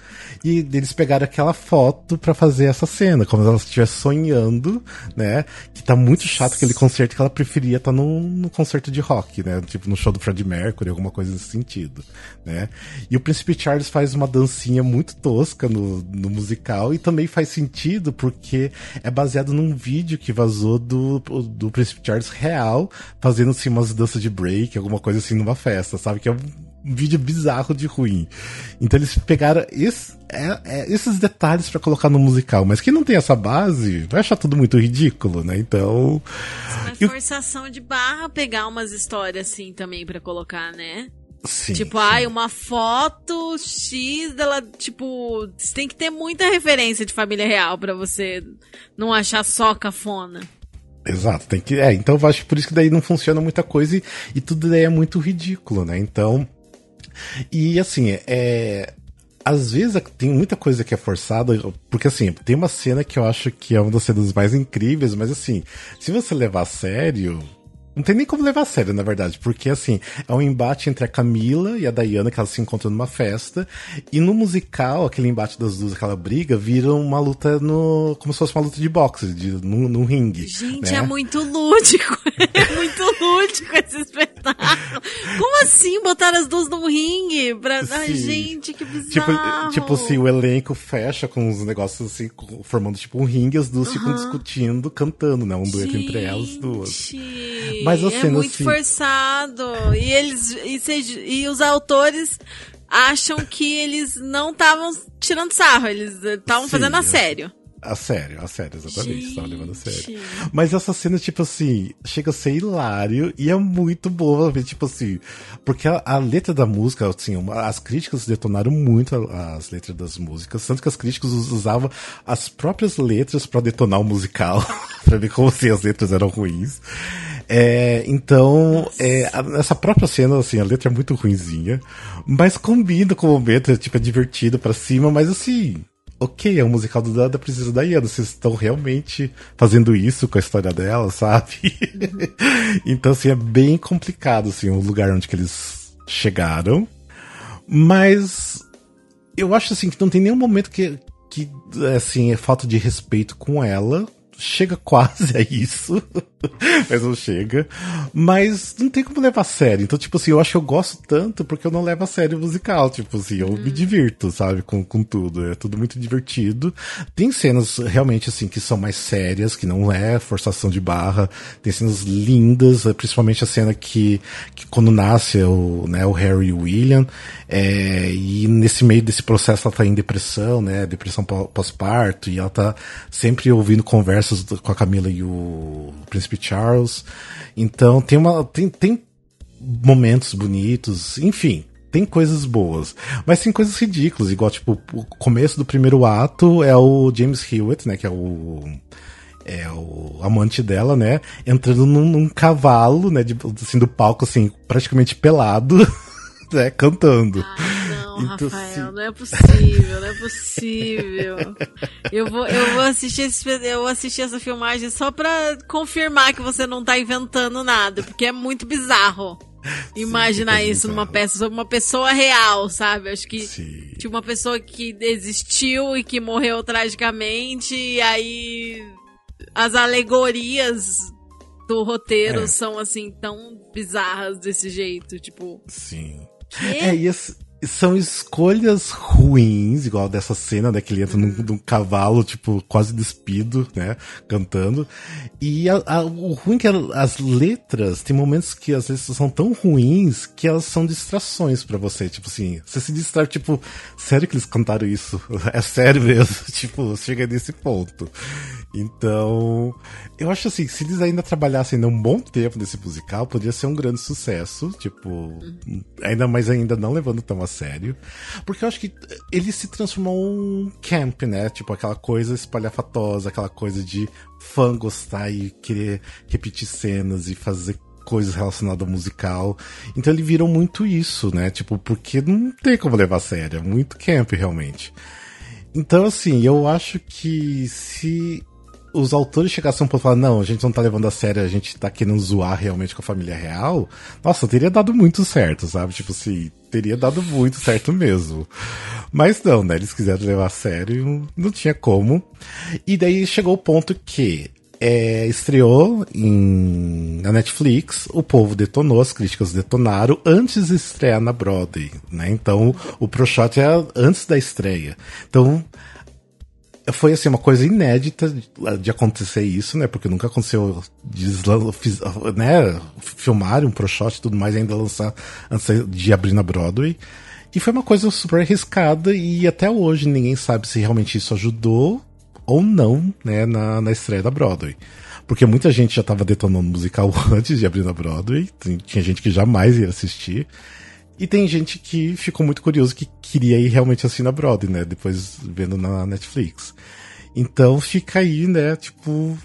e eles pegaram aquela foto pra fazer essa cena, como se ela estivesse sonhando, né? Que tá muito chato aquele concerto que ela preferia estar num, num concerto de rock, né? Tipo, no show do Freddie Mercury, alguma coisa nesse sentido, né? E o Príncipe Charles faz uma dancinha muito tosca no, no musical e também faz sentido porque é baseado num vídeo que vazou do, do Príncipe Charles real, fazendo assim umas danças de break, alguma coisa assim numa festa, sabe? Que é um vídeo bizarro de ruim. Então eles pegaram esse, é, é, esses detalhes para colocar no musical, mas quem não tem essa base vai achar tudo muito ridículo, né? Então. É forçação de barra pegar umas histórias assim também para colocar, né? Sim, tipo, sim. ai, uma foto X dela, tipo, você tem que ter muita referência de família real para você não achar só cafona. Exato, tem que. É, então eu acho que por isso que daí não funciona muita coisa e, e tudo daí é muito ridículo, né? Então. E assim, é. Às vezes tem muita coisa que é forçada, porque assim, tem uma cena que eu acho que é uma das cenas mais incríveis, mas assim, se você levar a sério, não tem nem como levar a sério, na verdade, porque assim, é um embate entre a Camila e a Diana, que elas se encontram numa festa, e no musical, aquele embate das duas, aquela briga, vira uma luta no. como se fosse uma luta de boxe, de, num, num ringue. Gente, né? é muito lúdico. é muito lúdico esse espetáculo. Como assim botar as duas num ringue? Pra... Ai, gente, que Tipo, bizarro. tipo assim, o elenco fecha com uns negócios assim, formando tipo um ringue, as duas ficam discutindo, cantando, né? Um dueto entre elas duas. Mas a é cena, muito assim- forçado. E eles e, cês- e os autores acham que eles não estavam tirando sarro, eles estavam Sim, fazendo a é. sério. A sério, a sério, exatamente. Tava levando a sério. Mas essa cena, tipo assim, chega a ser hilário e é muito boa, ver, tipo assim. Porque a, a letra da música, assim, uma- as críticas detonaram muito a- as letras das músicas, tanto que as críticas us- usavam as próprias letras pra detonar o musical, pra ver como assim, as letras eram ruins. É, então, é, a- essa própria cena, assim, a letra é muito ruinzinha, mas combina com o momento, é, tipo, é divertido pra cima, mas assim, ok, é um musical do, da, da Princesa Diana, vocês estão realmente fazendo isso com a história dela, sabe? então, assim, é bem complicado, assim, o lugar onde que eles chegaram, mas eu acho, assim, que não tem nenhum momento que, que assim, é falta de respeito com ela, chega quase a isso, mas não chega. Mas não tem como levar a sério. Então, tipo assim, eu acho que eu gosto tanto porque eu não levo a sério o musical. Tipo assim, eu me divirto, sabe, com, com tudo. É tudo muito divertido. Tem cenas realmente, assim, que são mais sérias, que não é forçação de barra. Tem cenas lindas, principalmente a cena que, que quando nasce o, né, o Harry e o William, é, e nesse meio desse processo ela tá em depressão, né, depressão pó- pós-parto, e ela tá sempre ouvindo conversas com a Camila e o Príncipe Charles. Então tem uma, tem, tem momentos bonitos, enfim. Tem coisas boas, mas tem coisas ridículas, igual, tipo, o começo do primeiro ato é o James Hewitt, né, que é o é o amante dela, né, entrando num, num cavalo, né, de, assim, do palco, assim, praticamente pelado, né, cantando. Não, Então, Rafael, sim. não é possível, não é possível. Eu vou, eu vou assistir esse, eu vou assistir essa filmagem só pra confirmar que você não tá inventando nada, porque é muito bizarro. Imaginar super isso numa peça sobre uma pessoa real, sabe? Acho que Sim. tinha uma pessoa que existiu e que morreu tragicamente, e aí as alegorias do roteiro É. são assim tão bizarras desse jeito, tipo. Sim. quê? É, e são escolhas ruins, igual dessa cena, né? Que ele entra num, num cavalo, tipo, quase despido, né? Cantando. E a- a- o ruim é que as letras, tem momentos que as letras são tão ruins que elas são distrações pra você. Tipo assim, você se distrai, tipo, sério que eles cantaram isso? É sério mesmo? tipo, chega nesse ponto. Então, eu acho assim, se eles ainda trabalhassem ainda um bom tempo nesse musical, poderia ser um grande sucesso, tipo, ainda mais ainda não levando tão a sério, porque eu acho que ele se transformou um camp, né? Tipo, aquela coisa espalhafatosa, aquela coisa de fã gostar e querer repetir cenas e fazer coisas relacionadas ao musical. Então ele virou muito isso, né? Tipo, porque não tem como levar a sério, é muito camp realmente. Então, assim, eu acho que se os autores chegassem a um ponto e falar, não, a gente não tá levando a sério, a gente tá querendo zoar realmente com a família real, nossa, teria dado muito certo, sabe? Tipo assim, teria dado muito certo mesmo. Mas não, né? Eles quiseram levar a sério, não, tinha como. E daí chegou o ponto que é, estreou em, na Netflix, o povo detonou, as críticas detonaram antes de estrear na Broadway, né? Então, o Pro Shot é antes da estreia. Então, foi assim uma coisa inédita de, acontecer isso, né? Porque nunca aconteceu de, né, filmar um pro shot e tudo mais ainda lançar antes de abrir na Broadway. E foi uma coisa super arriscada e até hoje ninguém sabe se realmente isso ajudou ou não, né, na, na estreia da Broadway. Porque muita gente já estava detonando o musical antes de abrir na Broadway, tinha gente que jamais ia assistir. E tem gente que ficou muito curioso que queria ir realmente assistir na Broadway, né? Depois vendo na Netflix. Então fica aí, né? Tipo,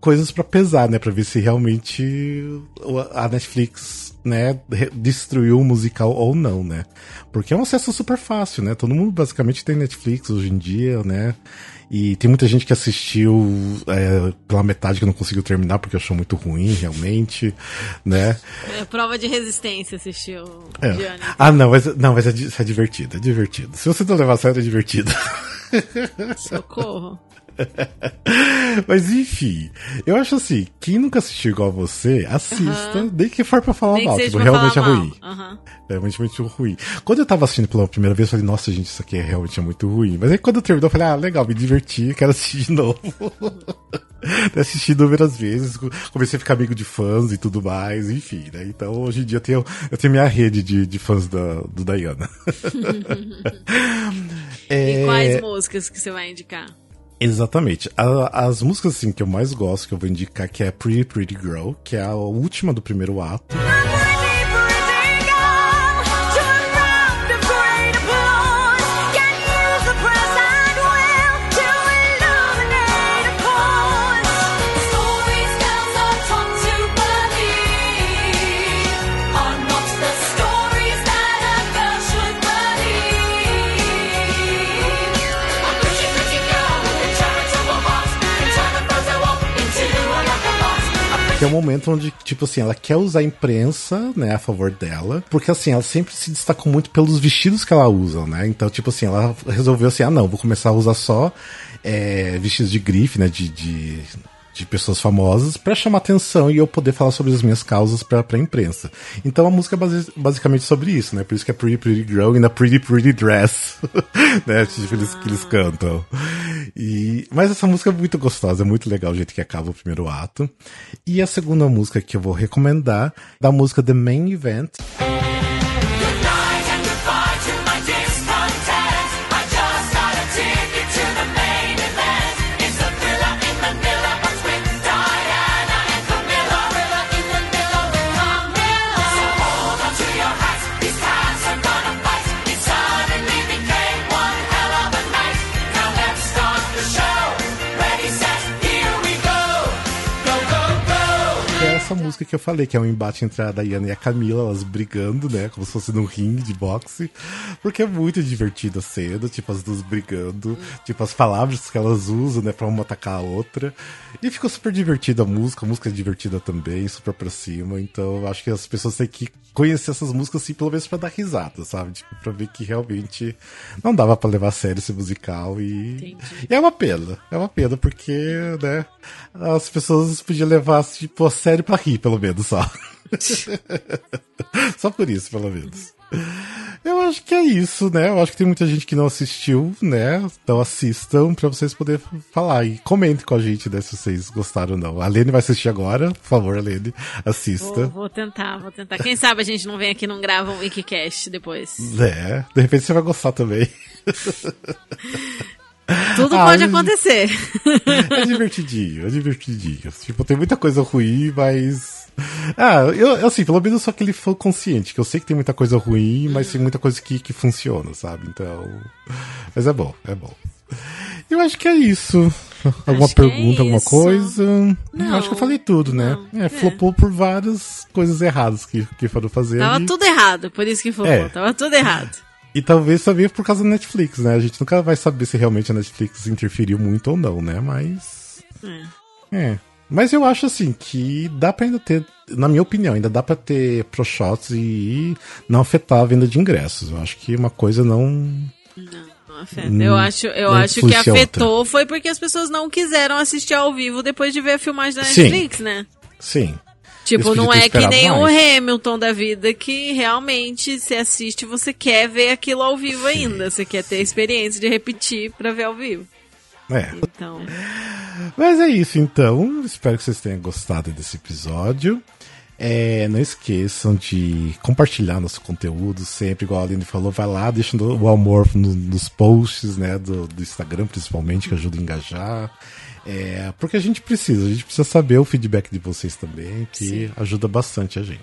coisas pra pesar, né? Pra ver se realmente a Netflix, né, destruiu o musical ou não, né? Porque é um acesso super fácil, né? Todo mundo basicamente tem Netflix hoje em dia, né? E tem muita gente que assistiu é, pela metade que não conseguiu terminar porque achou muito ruim, realmente, né? É, prova de resistência assistiu É. Ah, não, mas, não, mas é, é divertido, é divertido. Se você não levar a sério, é divertido. Socorro. mas enfim, eu acho assim, quem nunca assistiu igual você, assista, nem que for pra falar Nem mal, tipo, realmente é ruim. Aham. É realmente muito ruim. Quando eu tava assistindo pela primeira vez, eu falei, nossa, gente, isso aqui é realmente é muito ruim. Mas aí quando eu terminou, eu falei, ah, legal, me diverti, quero assistir de novo. Assisti inúmeras vezes, comecei a ficar amigo de fãs e tudo mais, enfim, né? Então hoje em dia eu tenho, eu tenho minha rede de, de fãs da, do Diana. E É, quais músicas que você vai indicar? Exatamente. A- as músicas assim que eu mais gosto, que eu vou indicar, que é Pretty Pretty Girl, que é a última do primeiro ato. Momento onde, tipo assim, ela quer usar a imprensa, né, a favor dela. Porque assim, ela sempre se destacou muito pelos vestidos que ela usa, né? Então, tipo assim, ela resolveu assim, ah não, vou começar a usar só é, vestidos de grife, né? De, de, de pessoas famosas pra chamar atenção e eu poder falar sobre as minhas causas pra, pra imprensa. Então a música é basi- basicamente sobre isso, né? Por isso que é Pretty Pretty Girl e na Pretty Pretty Dress, né? Tipo, eles, que eles cantam. E, mas essa música é muito gostosa, é muito legal o jeito que acaba o primeiro ato. E a segunda música que eu vou recomendar, da música The Main Event, essa música que eu falei, que é um embate entre a Diana e a Camila, elas brigando, né? Como se fosse num ringue de boxe. Porque é muito divertida a cena, tipo, as duas brigando, tipo, as palavras que elas usam, né, pra uma atacar a outra. E ficou super divertida a música, a música é divertida também, super pra cima. Então eu acho que as pessoas têm que conhecer essas músicas, assim, pelo menos pra dar risada, sabe? Tipo, pra ver que realmente não dava pra levar a sério esse musical e. E é uma pena, é uma pena, porque, né, as pessoas podiam levar, tipo, a sério pra rir, pelo menos, só. só por isso, pelo menos. Eu acho que é isso, né? Eu acho que tem muita gente que não assistiu, né? Então assistam pra vocês poderem falar. E comentem com a gente, né, se vocês gostaram ou não. A Lene vai assistir agora, por favor, Lene, assista. Vou, vou tentar, vou tentar. Quem sabe a gente não vem aqui e não grava um Wikicast depois. É, de repente você vai gostar também. Tudo Ah, pode gente. acontecer. É divertidinho, é divertidinho. Tipo, tem muita coisa ruim, mas. Ah, eu, assim, pelo menos eu sou aquele fã consciente, que eu sei que tem muita coisa ruim, mas tem muita coisa que, que funciona, sabe? Então. Mas é bom, é bom. Eu acho que é isso. Alguma Acho é pergunta, alguma isso. coisa? Não, eu acho que eu falei tudo, né? não, É, é. flopou por várias coisas erradas que, que foram fazer. Tava e- tudo errado, por isso que foi. É. Tava tudo errado. E talvez também por causa da Netflix, né? A gente nunca vai saber se realmente a Netflix interferiu muito ou não, né? Mas. É. É. Mas eu acho assim que dá pra ainda ter, na minha opinião, ainda dá pra ter pro shots e não afetar a venda de ingressos. Eu acho que uma coisa não. Não, não afeta. Eu acho, eu acho que afetou foi porque as pessoas não quiseram assistir ao vivo depois de ver a filmagem da Sim. Netflix, né? Sim. Tipo, não é que nem o mais. Hamilton da vida que realmente se assiste, você quer ver aquilo ao vivo Sim. ainda. Você quer ter a experiência de repetir pra ver ao vivo. É. Então, Mas é isso, então. Espero que vocês tenham gostado desse episódio. É, não esqueçam de compartilhar nosso conteúdo sempre, igual a Aline falou, vai lá, deixa o amor no- nos posts, né, do, do Instagram, principalmente, que ajuda a engajar. É, porque a gente precisa, a gente precisa saber o feedback de vocês também, que ajuda bastante a gente.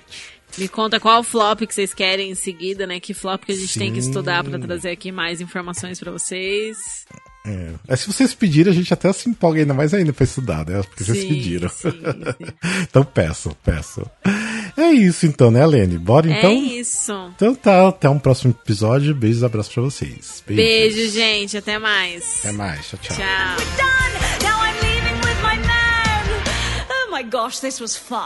me conta qual flop que vocês querem em seguida, né? Que flop que a gente tem que Sim. estudar pra trazer aqui mais informações pra vocês. É. Aí, se vocês pedirem, a gente até se empolga ainda mais ainda pra estudar, né? Porque vocês Sim, pediram. sim, sim. então peçam, peçam. É isso então, né, Lene? Bora então? É isso. Então tá, até um próximo episódio. Beijos e abraços pra vocês. Beijos. Beijo, gente. Até mais. Até mais. Tchau, tchau. Tchau. My gosh, this was fun.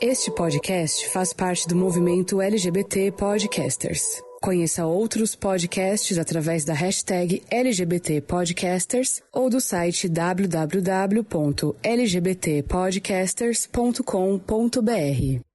Este podcast faz parte do movimento LGBT Podcasters. Conheça outros podcasts através da hashtag LGBT Podcasters ou do site www.lgbtpodcasters.com.br.